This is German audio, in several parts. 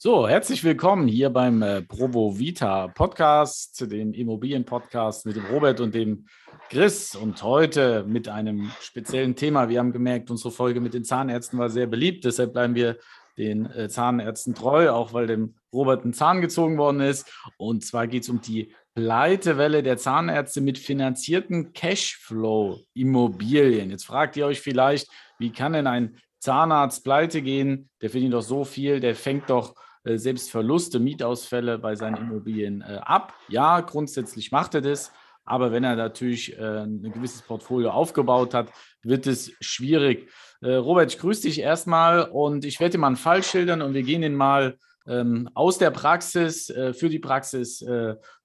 So, herzlich willkommen hier beim äh, Provo Vita Podcast, dem Immobilien-Podcast mit dem Robert und dem Chris. Und heute mit einem speziellen Thema. Wir haben gemerkt, unsere Folge mit den Zahnärzten war sehr beliebt. Deshalb bleiben wir den äh, Zahnärzten treu, auch weil dem Robert ein Zahn gezogen worden ist. Und zwar geht es um die Pleitewelle der Zahnärzte mit finanzierten Cashflow-Immobilien. Jetzt fragt ihr euch vielleicht, wie kann denn ein Zahnarzt pleite gehen? Der verdient doch so viel, der fängt doch selbst Verluste, Mietausfälle bei seinen Immobilien äh, ab. Ja, grundsätzlich macht er das. Aber wenn er natürlich äh, ein gewisses Portfolio aufgebaut hat, wird es schwierig. Robert, ich grüße dich erstmal und ich werde dir mal einen Fall schildern und wir gehen den mal ähm, aus der Praxis für die Praxis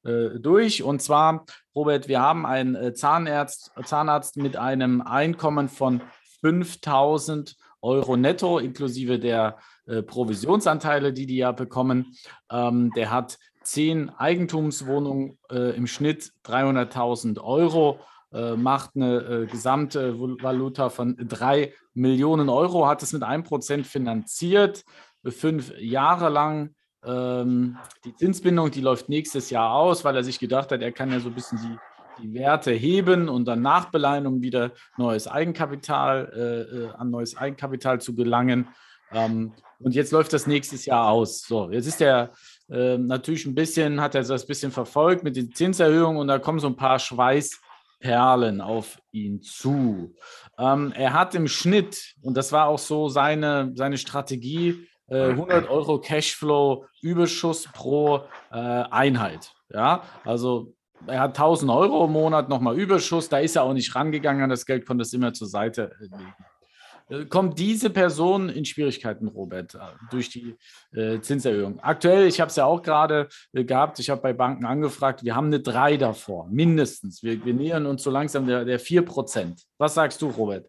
durch. Und zwar, Robert, wir haben einen Zahnarzt, Zahnarzt mit einem Einkommen von 5000 Euro netto inklusive der äh, Provisionsanteile, die die ja bekommen. Ähm, der hat zehn Eigentumswohnungen äh, im Schnitt 300.000 Euro, äh, macht eine äh, gesamte Valuta von drei Millionen Euro, hat es mit einem Prozent finanziert, fünf Jahre lang. Ähm, die Zinsbindung, die läuft nächstes Jahr aus, weil er sich gedacht hat, er kann ja so ein bisschen die die Werte heben und dann nachbeleihen, um wieder neues Eigenkapital, äh, äh an neues Eigenkapital zu gelangen. Ähm, und jetzt läuft das nächstes Jahr aus. So, jetzt ist er äh, natürlich ein bisschen, hat er das ein bisschen verfolgt mit den Zinserhöhungen und da kommen so ein paar Schweißperlen auf ihn zu. Ähm, er hat im Schnitt, und das war auch so seine, seine Strategie, äh, 100 Euro Cashflow Überschuss pro äh, Einheit. Ja, also er hat 1000 Euro im Monat nochmal Überschuss, da ist er auch nicht rangegangen an das Geld, konnte es immer zur Seite legen. Äh, kommt diese Person in Schwierigkeiten, Robert, äh, durch die äh, Zinserhöhung? Aktuell, ich habe es ja auch gerade äh, gehabt, ich habe bei Banken angefragt, wir haben eine 3 davor, mindestens. Wir, wir nähern uns so langsam der, der 4 Prozent. Was sagst du, Robert?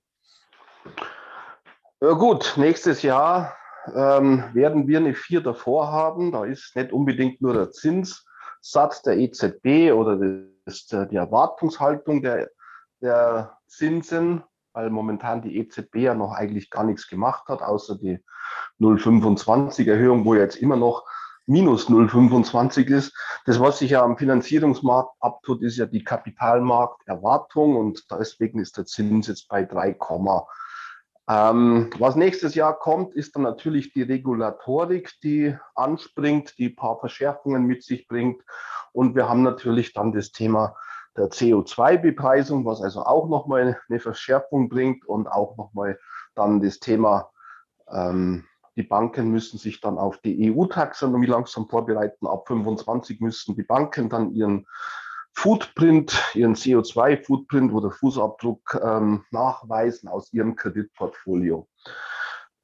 Ja, gut, nächstes Jahr ähm, werden wir eine 4 davor haben. Da ist nicht unbedingt nur der Zinssatz der EZB oder das, die Erwartungshaltung der, der Zinsen weil momentan die EZB ja noch eigentlich gar nichts gemacht hat, außer die 0,25 Erhöhung, wo jetzt immer noch minus 0,25 ist. Das, was sich ja am Finanzierungsmarkt abtut, ist ja die Kapitalmarkterwartung und deswegen ist der Zins jetzt bei 3, ähm, was nächstes Jahr kommt, ist dann natürlich die Regulatorik, die anspringt, die paar Verschärfungen mit sich bringt. Und wir haben natürlich dann das Thema der CO2-Bepreisung, was also auch nochmal eine Verschärfung bringt und auch nochmal dann das Thema, ähm, die Banken müssen sich dann auf die EU-Taxonomie langsam vorbereiten. Ab 25 müssen die Banken dann ihren Footprint, ihren CO2-Footprint oder Fußabdruck ähm, nachweisen aus ihrem Kreditportfolio.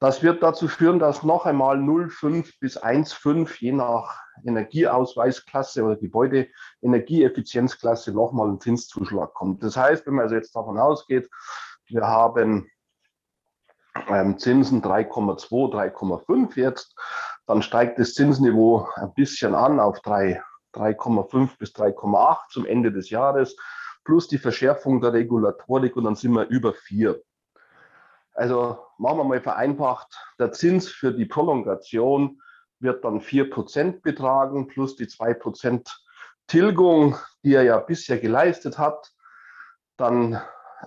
Das wird dazu führen, dass noch einmal 0,5 bis 1,5 je nach Energieausweisklasse oder Gebäudeenergieeffizienzklasse nochmal ein Zinszuschlag kommt. Das heißt, wenn man also jetzt davon ausgeht, wir haben ähm, Zinsen 3,2, 3,5 jetzt, dann steigt das Zinsniveau ein bisschen an auf 3,5 bis 3,8 zum Ende des Jahres, plus die Verschärfung der Regulatorik und dann sind wir über 4. Also machen wir mal vereinfacht, der Zins für die Prolongation wird dann 4% betragen, plus die 2% Tilgung, die er ja bisher geleistet hat. Dann äh,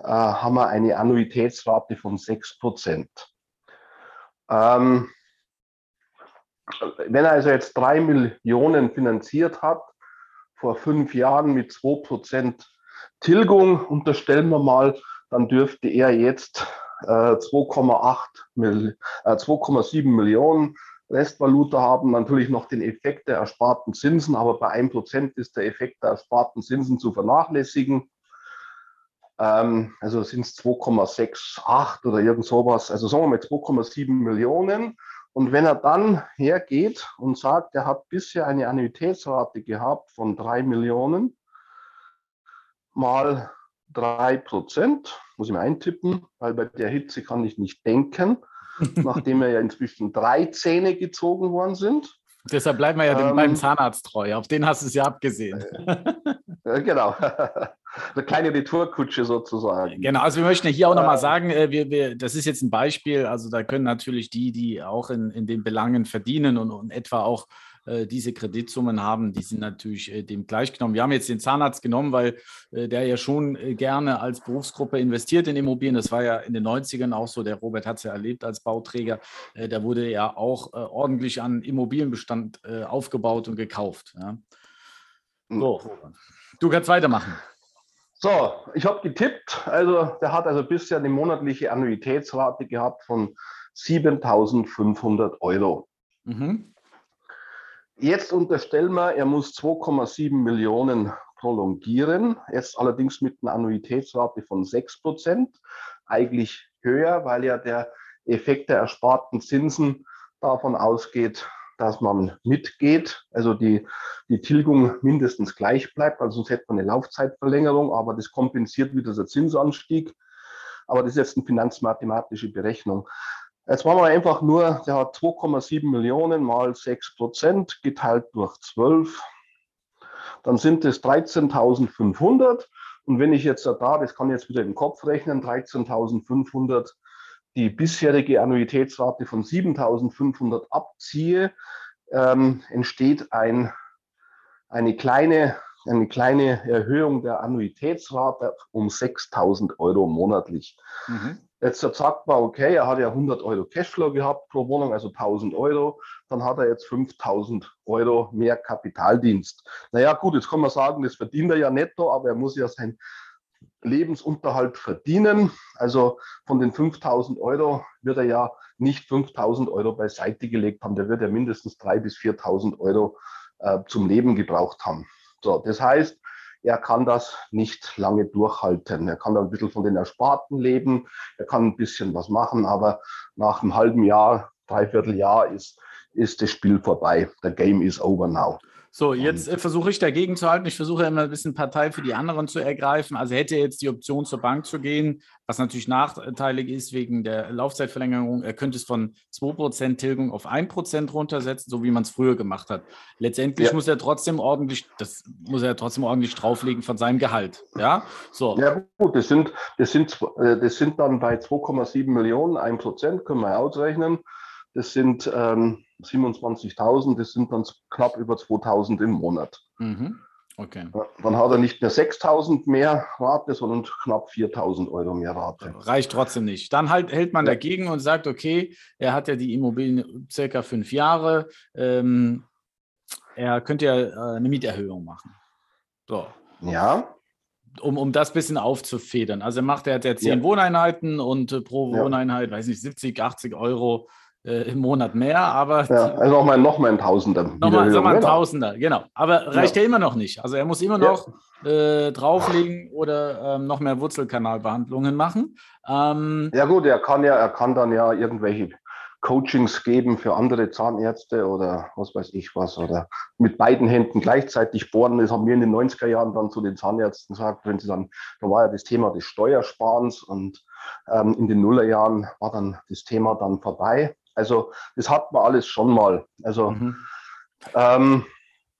haben wir eine Annuitätsrate von 6%. Ähm, wenn er also jetzt 3 Millionen finanziert hat, vor fünf Jahren mit 2% Tilgung, unterstellen wir mal, dann dürfte er jetzt 2,8 äh, 2,7 äh, Millionen Restvaluta haben, natürlich noch den Effekt der ersparten Zinsen, aber bei 1% ist der Effekt der ersparten Zinsen zu vernachlässigen. Ähm, also sind es 2,68 oder irgend sowas, also sagen wir mal 2,7 Millionen. Und wenn er dann hergeht und sagt, er hat bisher eine Annuitätsrate gehabt von 3 Millionen mal 3 Prozent, muss ich mal eintippen, weil bei der Hitze kann ich nicht denken, nachdem er ja inzwischen drei Zähne gezogen worden sind. Deshalb bleiben wir ja ähm, beim Zahnarzt treu. Auf den hast du es ja abgesehen. Äh, genau. Eine kleine Retourkutsche sozusagen. Genau, also wir möchten hier auch nochmal äh, sagen, äh, wir, wir, das ist jetzt ein Beispiel, also da können natürlich die, die auch in, in den Belangen verdienen und, und etwa auch diese Kreditsummen haben, die sind natürlich äh, dem gleichgenommen. Wir haben jetzt den Zahnarzt genommen, weil äh, der ja schon äh, gerne als Berufsgruppe investiert in Immobilien. Das war ja in den 90ern auch so. Der Robert hat es ja erlebt als Bauträger. Äh, da wurde ja auch äh, ordentlich an Immobilienbestand aufgebaut und gekauft. Ja. Hm. So, du kannst weitermachen. So, ich habe getippt. Also, der hat also bisher eine monatliche Annuitätsrate gehabt von 7500 Euro. Mhm. Jetzt unterstellen wir, er muss 2,7 Millionen prolongieren, jetzt allerdings mit einer Annuitätsrate von 6 Prozent, eigentlich höher, weil ja der Effekt der ersparten Zinsen davon ausgeht, dass man mitgeht, also die, die Tilgung mindestens gleich bleibt, also sonst hätte man eine Laufzeitverlängerung, aber das kompensiert wieder der Zinsanstieg. Aber das ist jetzt eine finanzmathematische Berechnung. Jetzt machen wir einfach nur, der hat 2,7 Millionen mal 6 Prozent geteilt durch 12. Dann sind es 13.500. Und wenn ich jetzt da, das kann ich jetzt wieder im Kopf rechnen, 13.500 die bisherige Annuitätsrate von 7.500 abziehe, ähm, entsteht ein, eine, kleine, eine kleine Erhöhung der Annuitätsrate um 6.000 Euro monatlich. Mhm. Jetzt sagt man, okay, er hat ja 100 Euro Cashflow gehabt pro Wohnung, also 1000 Euro. Dann hat er jetzt 5000 Euro mehr Kapitaldienst. Naja, gut, jetzt kann man sagen, das verdient er ja netto, aber er muss ja seinen Lebensunterhalt verdienen. Also von den 5000 Euro wird er ja nicht 5000 Euro beiseite gelegt haben. Der wird ja mindestens 3.000 bis 4.000 Euro äh, zum Leben gebraucht haben. So, das heißt, er kann das nicht lange durchhalten. Er kann ein bisschen von den Ersparten leben, er kann ein bisschen was machen, aber nach einem halben Jahr, dreiviertel Jahr ist, ist das Spiel vorbei. Der Game is over now. So, jetzt äh, versuche ich dagegen zu halten. Ich versuche immer ein bisschen Partei für die anderen zu ergreifen. Also hätte er jetzt die Option zur Bank zu gehen, was natürlich nachteilig ist wegen der Laufzeitverlängerung. Er könnte es von 2% Tilgung auf 1% runtersetzen, so wie man es früher gemacht hat. Letztendlich ja. muss er trotzdem ordentlich, das muss er trotzdem ordentlich drauflegen von seinem Gehalt. Ja, so. Ja, gut, das sind, das sind, äh, das sind dann bei 2,7 Millionen, 1%, können wir ausrechnen. Das sind ähm, 27.000, das sind dann knapp über 2.000 im Monat. Mhm. Okay. Dann hat er nicht mehr 6.000 mehr Rate, sondern knapp 4.000 Euro mehr Rate. Reicht trotzdem nicht. Dann halt, hält man ja. dagegen und sagt, okay, er hat ja die Immobilien circa fünf Jahre, ähm, er könnte ja äh, eine Mieterhöhung machen. So. Ja. Um, um das ein bisschen aufzufedern. Also er macht, er hat ja zehn ja. Wohneinheiten und äh, pro Wohneinheit, weiß nicht, 70, 80 Euro äh, im Monat mehr, aber. Ja, also nochmal noch mal ein Tausender. Nochmal mal ein Tausender, genau. Aber reicht ja. ja immer noch nicht. Also er muss immer noch ja. äh, drauflegen oder ähm, noch mehr Wurzelkanalbehandlungen machen. Ähm, ja, gut, er kann ja, er kann dann ja irgendwelche Coachings geben für andere Zahnärzte oder was weiß ich was oder mit beiden Händen gleichzeitig bohren. Das haben wir in den 90er Jahren dann zu den Zahnärzten gesagt, wenn sie dann, da war ja das Thema des Steuersparens und ähm, in den Nullerjahren war dann das Thema dann vorbei. Also das hat man alles schon mal. Also mhm. ähm,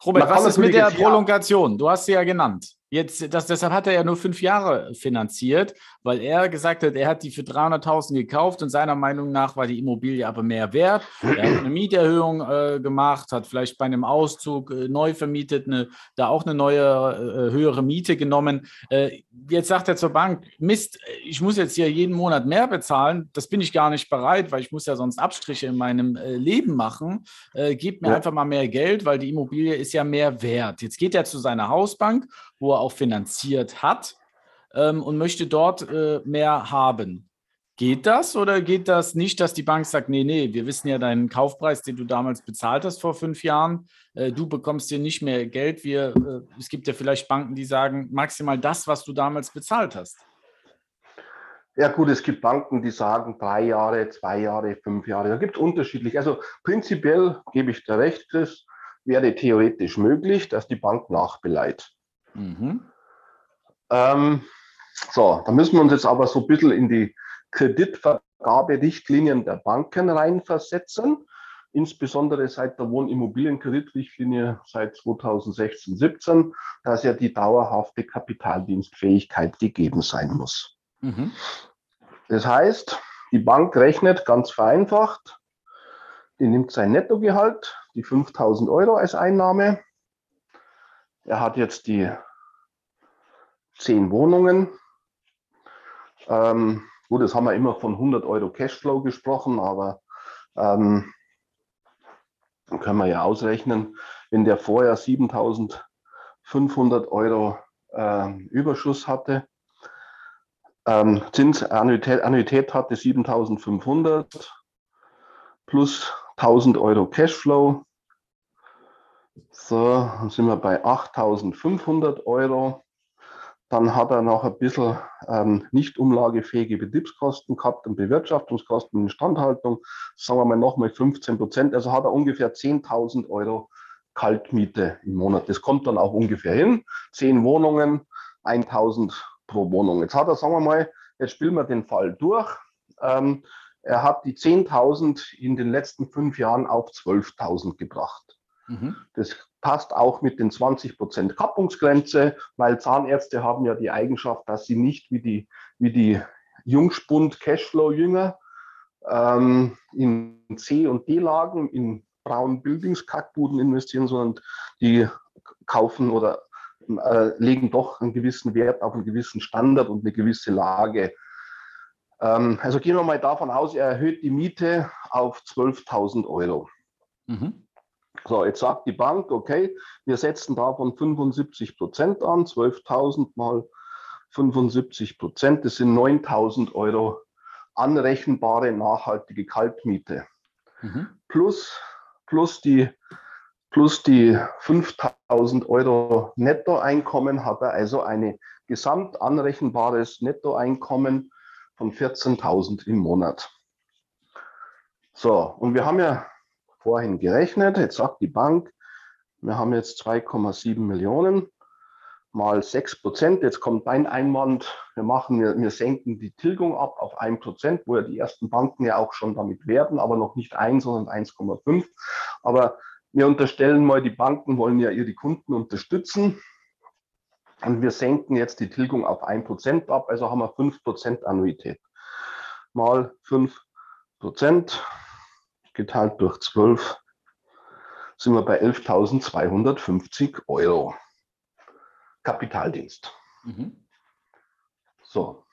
Robert, was ist mit der Prolongation? Du hast sie ja genannt. Jetzt, das, deshalb hat er ja nur fünf Jahre finanziert, weil er gesagt hat, er hat die für 300.000 gekauft und seiner Meinung nach war die Immobilie aber mehr wert. Er hat eine Mieterhöhung äh, gemacht, hat vielleicht bei einem Auszug äh, neu vermietet, eine, da auch eine neue, äh, höhere Miete genommen. Äh, jetzt sagt er zur Bank, Mist, ich muss jetzt hier jeden Monat mehr bezahlen, das bin ich gar nicht bereit, weil ich muss ja sonst Abstriche in meinem äh, Leben machen. Äh, gebt mir ja. einfach mal mehr Geld, weil die Immobilie ist ja mehr wert. Jetzt geht er zu seiner Hausbank, wo er auch finanziert hat ähm, und möchte dort äh, mehr haben. Geht das oder geht das nicht, dass die Bank sagt, nee, nee, wir wissen ja deinen Kaufpreis, den du damals bezahlt hast vor fünf Jahren, äh, du bekommst hier nicht mehr Geld. Wir, äh, es gibt ja vielleicht Banken, die sagen, maximal das, was du damals bezahlt hast. Ja gut, es gibt Banken, die sagen drei Jahre, zwei Jahre, fünf Jahre. Da gibt es unterschiedlich. Also prinzipiell gebe ich dir recht, Chris, wäre theoretisch möglich, dass die Bank nachbeleiht. Mhm. Ähm, so, da müssen wir uns jetzt aber so ein bisschen in die Kreditvergaberichtlinien der Banken reinversetzen. insbesondere seit der Wohnimmobilienkreditrichtlinie seit 2016, 17, dass ja die dauerhafte Kapitaldienstfähigkeit gegeben sein muss. Mhm. Das heißt, die Bank rechnet ganz vereinfacht, die nimmt sein Nettogehalt, die 5000 Euro als Einnahme. Er hat jetzt die zehn Wohnungen. Ähm, gut, das haben wir immer von 100 Euro Cashflow gesprochen, aber ähm, können wir ja ausrechnen, wenn der vorher 7500 Euro äh, Überschuss hatte, ähm, Zinsannuität Annuität hatte 7500 plus 1000 Euro Cashflow. So, dann sind wir bei 8500 Euro. Dann hat er noch ein bisschen ähm, nicht umlagefähige Betriebskosten gehabt und Bewirtschaftungskosten und Instandhaltung. Sagen wir mal nochmal 15 Prozent. Also hat er ungefähr 10.000 Euro Kaltmiete im Monat. Das kommt dann auch ungefähr hin. Zehn Wohnungen, 1.000 pro Wohnung. Jetzt hat er, sagen wir mal, jetzt spielen wir den Fall durch. Ähm, er hat die 10.000 in den letzten fünf Jahren auf 12.000 gebracht. Mhm. Das passt auch mit den 20 Prozent Kappungsgrenze, weil Zahnärzte haben ja die Eigenschaft, dass sie nicht wie die, wie die Jungspund Cashflow-Jünger ähm, in C- und D-Lagen, in braunen Buildings-Kackbuden investieren, sondern die kaufen oder äh, legen doch einen gewissen Wert auf einen gewissen Standard und eine gewisse Lage. Ähm, also gehen wir mal davon aus, er erhöht die Miete auf 12.000 Euro. Mhm. So, jetzt sagt die Bank, okay, wir setzen davon 75 Prozent an, 12.000 mal 75 Prozent, das sind 9.000 Euro anrechenbare nachhaltige Kaltmiete. Mhm. Plus, plus die, plus die 5.000 Euro Nettoeinkommen hat er also ein gesamt anrechenbares Nettoeinkommen von 14.000 im Monat. So, und wir haben ja vorhin gerechnet. Jetzt sagt die Bank, wir haben jetzt 2,7 Millionen mal 6 Prozent. Jetzt kommt dein Einwand, wir machen, wir, wir senken die Tilgung ab auf 1 Prozent, wo ja die ersten Banken ja auch schon damit werden, aber noch nicht 1, sondern 1,5. Aber wir unterstellen mal, die Banken wollen ja ihre Kunden unterstützen. Und wir senken jetzt die Tilgung auf 1 Prozent ab, also haben wir 5 Prozent Annuität. Mal 5 Prozent geteilt durch 12 sind wir bei 11.250 Euro. Kapitaldienst. Mhm. So.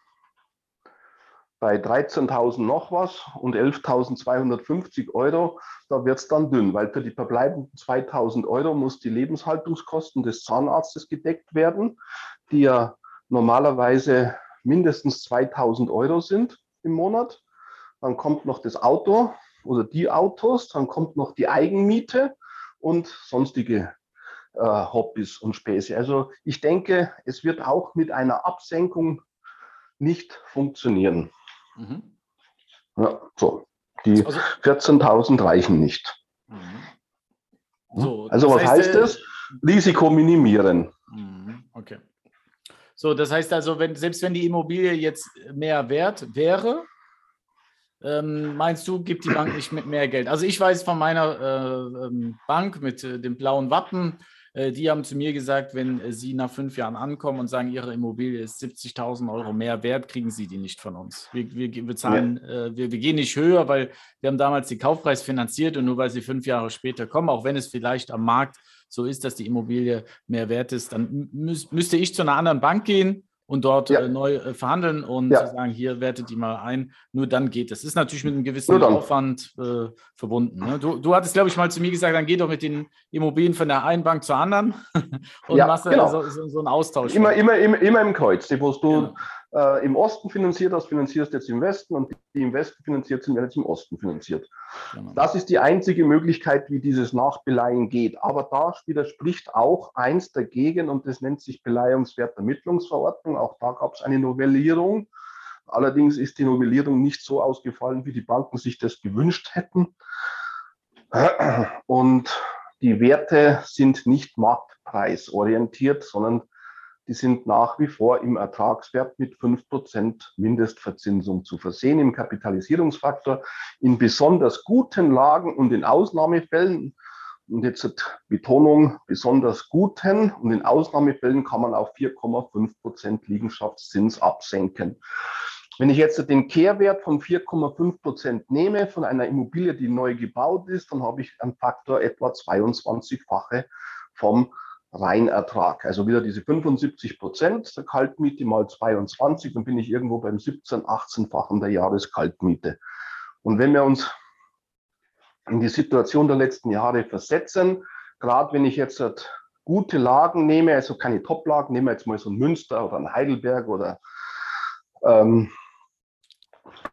Bei 13.000 noch was und 11.250 Euro, da wird es dann dünn, weil für die verbleibenden 2.000 Euro muss die Lebenshaltungskosten des Zahnarztes gedeckt werden, die ja normalerweise mindestens 2.000 Euro sind im Monat. Dann kommt noch das Auto, oder die Autos, dann kommt noch die Eigenmiete und sonstige äh, Hobbys und Späße. Also ich denke, es wird auch mit einer Absenkung nicht funktionieren. Mhm. Ja, so. Die also, 14.000 reichen nicht. Mhm. So, also was heißt, heißt das? Risiko minimieren. Mhm, okay. So, das heißt also, wenn, selbst wenn die Immobilie jetzt mehr wert wäre, ähm, meinst du, gibt die Bank nicht mit mehr Geld? Also ich weiß von meiner äh, ähm, Bank mit äh, dem blauen Wappen, äh, die haben zu mir gesagt, wenn äh, sie nach fünf Jahren ankommen und sagen, ihre Immobilie ist 70.000 Euro mehr wert, kriegen sie die nicht von uns. Wir, wir bezahlen, ja. Äh, wir, wir gehen nicht höher, weil wir haben damals den Kaufpreis finanziert und nur weil sie fünf Jahre später kommen, auch wenn es vielleicht am Markt so ist, dass die Immobilie mehr wert ist, dann müß, müsste ich zu einer anderen Bank gehen und dort ja. äh, neu äh, verhandeln und ja. sagen, hier wertet die mal ein. Nur dann geht das. Ist natürlich mit einem gewissen Aufwand äh, verbunden. Ne? Du, du hattest, glaube ich, mal zu mir gesagt, dann geh doch mit den Immobilien von der einen Bank zur anderen und ja, machst genau. so, so, so, einen Austausch. Immer, immer, immer, immer im Kreuz. Wo du genau äh, im Osten finanziert hast, finanzierst jetzt im Westen und die im Westen finanziert sind, werden jetzt im Osten finanziert. Genau. Das ist die einzige Möglichkeit, wie dieses Nachbeleihen geht. Aber da widerspricht auch eins dagegen und das nennt sich Beleihungswertermittlungsverordnung. Auch da gab es eine Novellierung. Allerdings ist die Novellierung nicht so ausgefallen, wie die Banken sich das gewünscht hätten. Und die Werte sind nicht marktpreisorientiert, sondern die sind nach wie vor im Ertragswert mit 5% Mindestverzinsung zu versehen, im Kapitalisierungsfaktor. In besonders guten Lagen und in Ausnahmefällen, und jetzt Betonung, besonders guten und in Ausnahmefällen kann man auf 4,5% Liegenschaftszins absenken. Wenn ich jetzt den Kehrwert von 4,5 Prozent nehme von einer Immobilie, die neu gebaut ist, dann habe ich einen Faktor etwa 22-fache vom Reinertrag. Also wieder diese 75 Prozent der Kaltmiete mal 22, dann bin ich irgendwo beim 17, 18-fachen der Jahreskaltmiete. Und wenn wir uns in die Situation der letzten Jahre versetzen, gerade wenn ich jetzt halt gute Lagen nehme, also keine Top-Lagen, nehmen wir jetzt mal so ein Münster oder ein Heidelberg oder ähm,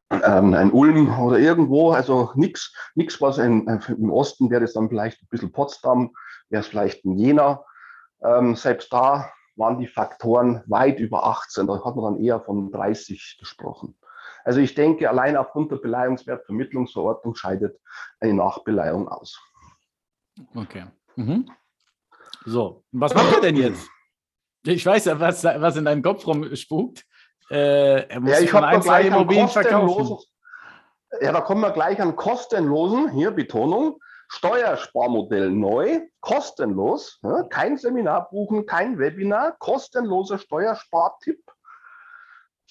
ähm, ein Ulm oder irgendwo, also nichts, nichts was in, äh, im Osten wäre es dann vielleicht ein bisschen Potsdam, wäre es vielleicht ein Jena. Ähm, selbst da waren die Faktoren weit über 18, da hat man dann eher von 30 gesprochen. Also ich denke, allein aufgrund der Beleihungswertvermittlungsverordnung scheidet eine Nachbeleihung aus. Okay. Mhm. So, was macht er denn jetzt? Ich weiß ja, was, was in deinem Kopf rumspukt. Äh, er muss ja, ich ein, zwei Immobilien verkaufen. Ja, da kommen wir gleich an kostenlosen, hier Betonung, Steuersparmodell neu, kostenlos, ja, kein Seminar buchen, kein Webinar, kostenloser Steuerspartipp.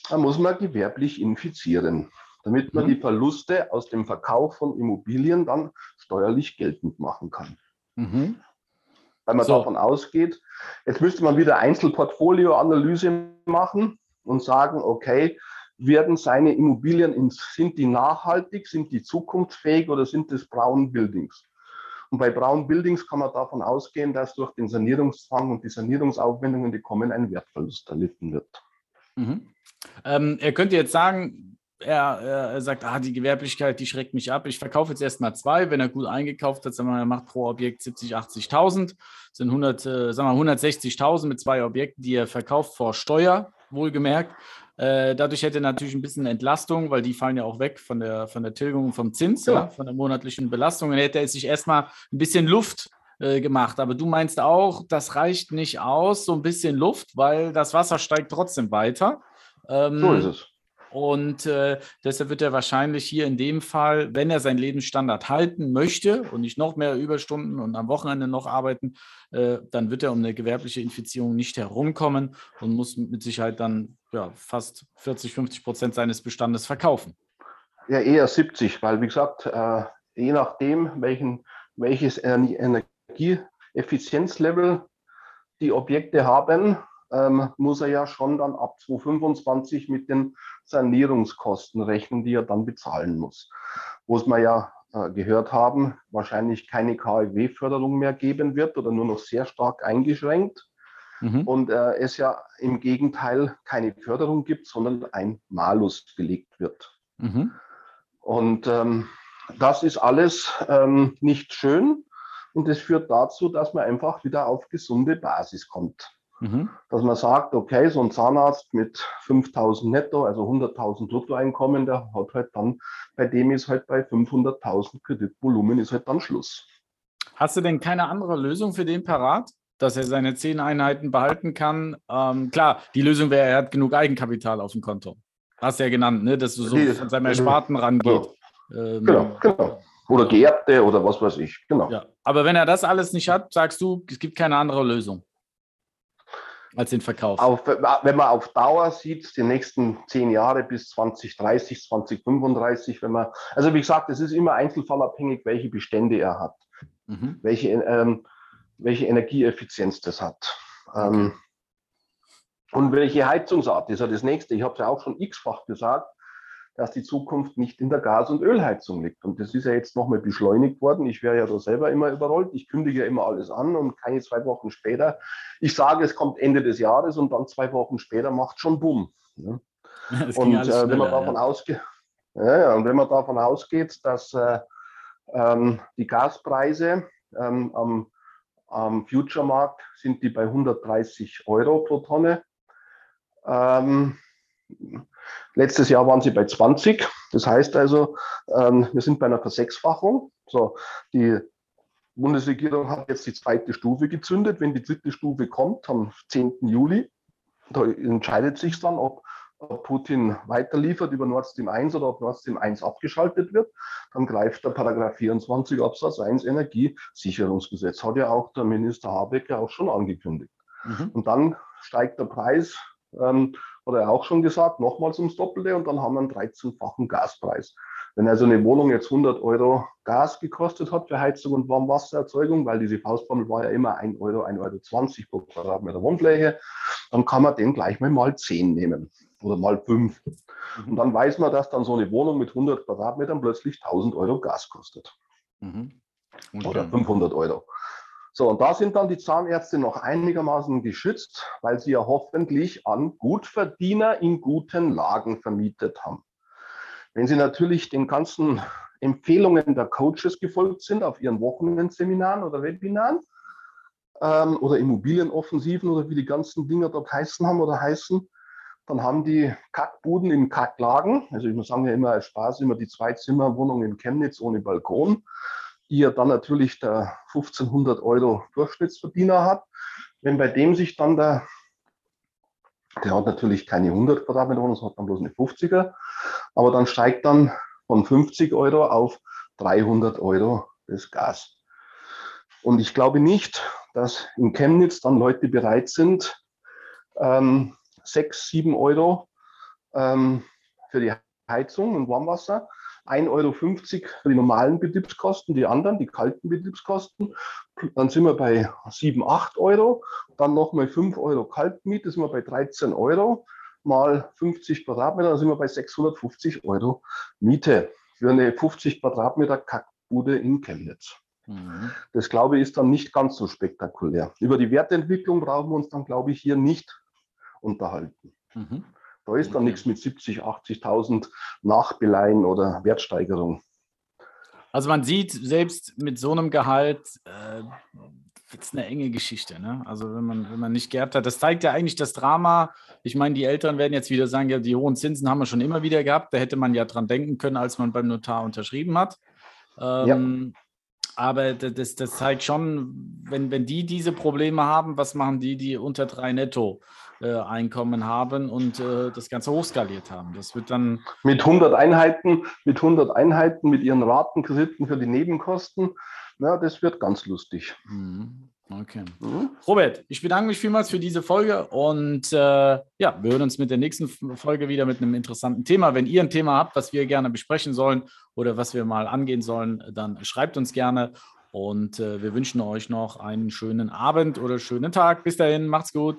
Da muss man gewerblich infizieren, damit man mhm. die Verluste aus dem Verkauf von Immobilien dann steuerlich geltend machen kann. Mhm. Weil man so. davon ausgeht, jetzt müsste man wieder Einzelportfolioanalyse machen und sagen, okay, werden seine Immobilien, in, sind die nachhaltig, sind die zukunftsfähig oder sind es Brown Buildings? Und bei Brown Buildings kann man davon ausgehen, dass durch den Sanierungszwang und die Sanierungsaufwendungen, die kommen, ein Wertverlust erlitten wird. Mhm. Ähm, er könnte jetzt sagen, er, er, sagt, ah, die Gewerblichkeit, die schreckt mich ab. Ich verkaufe jetzt erstmal zwei. Wenn er gut eingekauft hat, sagen wir, er macht pro Objekt 70, 80.000, sind 100, äh, sagen wir 160.000 mit zwei Objekten, die er verkauft vor Steuer wohlgemerkt. Äh, dadurch hätte er natürlich ein bisschen Entlastung, weil die fallen ja auch weg von der, von der Tilgung und vom Zins, ja. ja von der monatlichen Belastung. Dann hätte er sich erstmal ein bisschen Luft äh, gemacht. Aber du meinst auch, das reicht nicht aus, so ein bisschen Luft, weil das Wasser steigt trotzdem weiter. Ähm, so ist es. Und äh, deshalb wird er wahrscheinlich hier in dem Fall, wenn er seinen Lebensstandard halten möchte und nicht noch mehr Überstunden und am Wochenende noch arbeiten, äh, dann wird er um eine gewerbliche Infizierung nicht herumkommen und muss mit Sicherheit dann ja, fast 40, 50 Prozent seines Bestandes verkaufen. Ja, eher 70, weil wie gesagt, äh, je nachdem, welchen, welches Energieeffizienzlevel die Objekte haben, ähm, muss er ja schon dann ab 2025 mit den Sanierungskosten rechnen, die er dann bezahlen muss. Wo es wir ja äh, gehört haben, wahrscheinlich keine KfW-Förderung mehr geben wird oder nur noch sehr stark eingeschränkt. Mhm. Und äh, es ja im Gegenteil keine Förderung gibt, sondern ein Malus gelegt wird. Mhm. Und ähm, das ist alles ähm, nicht schön und es führt dazu, dass man einfach wieder auf gesunde Basis kommt. Mhm. Dass man sagt, okay, so ein Zahnarzt mit 5000 netto, also 100.000 Bruttoeinkommen, der hat halt dann, bei dem ist halt bei 500.000 Kreditvolumen ist halt dann Schluss. Hast du denn keine andere Lösung für den parat? Dass er seine zehn Einheiten behalten kann. Ähm, klar, die Lösung wäre, er hat genug Eigenkapital auf dem Konto. Hast du ja genannt, ne? dass du so die, von seinem Ersparten rangeht. Genau, ähm, genau. genau. Oder Geerbte oder was weiß ich. Genau. Ja. Aber wenn er das alles nicht hat, sagst du, es gibt keine andere Lösung als den Verkauf? Auf, wenn man auf Dauer sieht, die nächsten zehn Jahre bis 2030, 2035, wenn man, also wie gesagt, es ist immer einzelfallabhängig, welche Bestände er hat, mhm. welche, ähm, welche Energieeffizienz das hat. Ähm, und welche Heizungsart ist ja das nächste. Ich habe es ja auch schon x-fach gesagt dass die Zukunft nicht in der Gas- und Ölheizung liegt. Und das ist ja jetzt nochmal beschleunigt worden. Ich wäre ja da selber immer überrollt. Ich kündige ja immer alles an und keine zwei Wochen später. Ich sage, es kommt Ende des Jahres und dann zwei Wochen später macht schon Bumm. Ja. Und äh, wenn man davon ja. ausgeht, ja, und wenn man davon ausgeht, dass äh, ähm, die Gaspreise ähm, am, am Future-Markt sind die bei 130 Euro pro Tonne. Ähm, Letztes Jahr waren sie bei 20. Das heißt also, ähm, wir sind bei einer Versechsfachung. So, die Bundesregierung hat jetzt die zweite Stufe gezündet. Wenn die dritte Stufe kommt, am 10. Juli, da entscheidet sich dann, ob, ob Putin weiterliefert über Nord Stream 1 oder ob Nord Stream 1 abgeschaltet wird. Dann greift der Paragraph 24 Absatz 1 Energiesicherungsgesetz. Hat ja auch der Minister Habeck ja auch schon angekündigt. Mhm. Und dann steigt der Preis, ähm, hat er auch schon gesagt, nochmals ums Doppelte und dann haben wir einen 13-fachen Gaspreis. Wenn also eine Wohnung jetzt 100 Euro Gas gekostet hat für Heizung und Warmwassererzeugung, weil diese Faustformel war ja immer 1 Euro, 1,20 Euro pro Quadratmeter Wohnfläche, dann kann man den gleich mal mal 10 nehmen oder mal 5. Und dann weiß man, dass dann so eine Wohnung mit 100 Quadratmetern plötzlich 1000 Euro Gas kostet. Mhm. Oder 500 Euro. So, und da sind dann die Zahnärzte noch einigermaßen geschützt, weil sie ja hoffentlich an Gutverdiener in guten Lagen vermietet haben. Wenn Sie natürlich den ganzen Empfehlungen der Coaches gefolgt sind auf ihren Wochenendseminaren oder Webinaren ähm, oder Immobilienoffensiven oder wie die ganzen Dinger dort heißen haben oder heißen, dann haben die Kackbuden in Kacklagen, also ich muss sagen ja immer als Spaß, immer die Zwei-Zimmer-Wohnung in Chemnitz ohne Balkon, die ja dann natürlich der 1500 Euro Durchschnittsverdiener hat. Wenn bei dem sich dann der der hat natürlich keine 100 Quadratmeter Wohnung, sondern hat dann bloß eine 50er. Aber dann steigt dann von 50 Euro auf 300 Euro das Gas. Und ich glaube nicht, dass in Chemnitz dann Leute bereit sind, ähm, 6, 7 Euro ähm, für die Heizung und Warmwasser 1,50 Euro für die normalen Betriebskosten, die anderen, die kalten Betriebskosten. Dann sind wir bei 7, 8 Euro. Dann nochmal 5 Euro Kaltmiete, sind wir bei 13 Euro. Mal 50 Quadratmeter, dann sind wir bei 650 Euro Miete für eine 50 Quadratmeter Kackbude in Chemnitz. Mhm. Das glaube ich ist dann nicht ganz so spektakulär. Über die Wertentwicklung brauchen wir uns dann, glaube ich, hier nicht unterhalten. Mhm. Da ist dann nichts mit 70, 80.000 Nachbeleihen oder Wertsteigerung. Also man sieht, selbst mit so einem Gehalt äh, wird es eine enge Geschichte. Ne? Also wenn man, wenn man nicht geerbt hat, das zeigt ja eigentlich das Drama. Ich meine, die Eltern werden jetzt wieder sagen, ja, die hohen Zinsen haben wir schon immer wieder gehabt. Da hätte man ja dran denken können, als man beim Notar unterschrieben hat. Ähm, ja. Aber das, das zeigt schon, wenn, wenn die diese Probleme haben, was machen die, die unter drei netto äh, Einkommen haben und äh, das Ganze hochskaliert haben. Das wird dann. Mit 100 Einheiten, mit 100 Einheiten, mit ihren Ratenkrediten für die Nebenkosten. Ja, das wird ganz lustig. Mhm. Okay. Mhm. Robert, ich bedanke mich vielmals für diese Folge und äh, ja, wir hören uns mit der nächsten Folge wieder mit einem interessanten Thema. Wenn ihr ein Thema habt, was wir gerne besprechen sollen oder was wir mal angehen sollen, dann schreibt uns gerne und äh, wir wünschen euch noch einen schönen Abend oder schönen Tag. Bis dahin, macht's gut.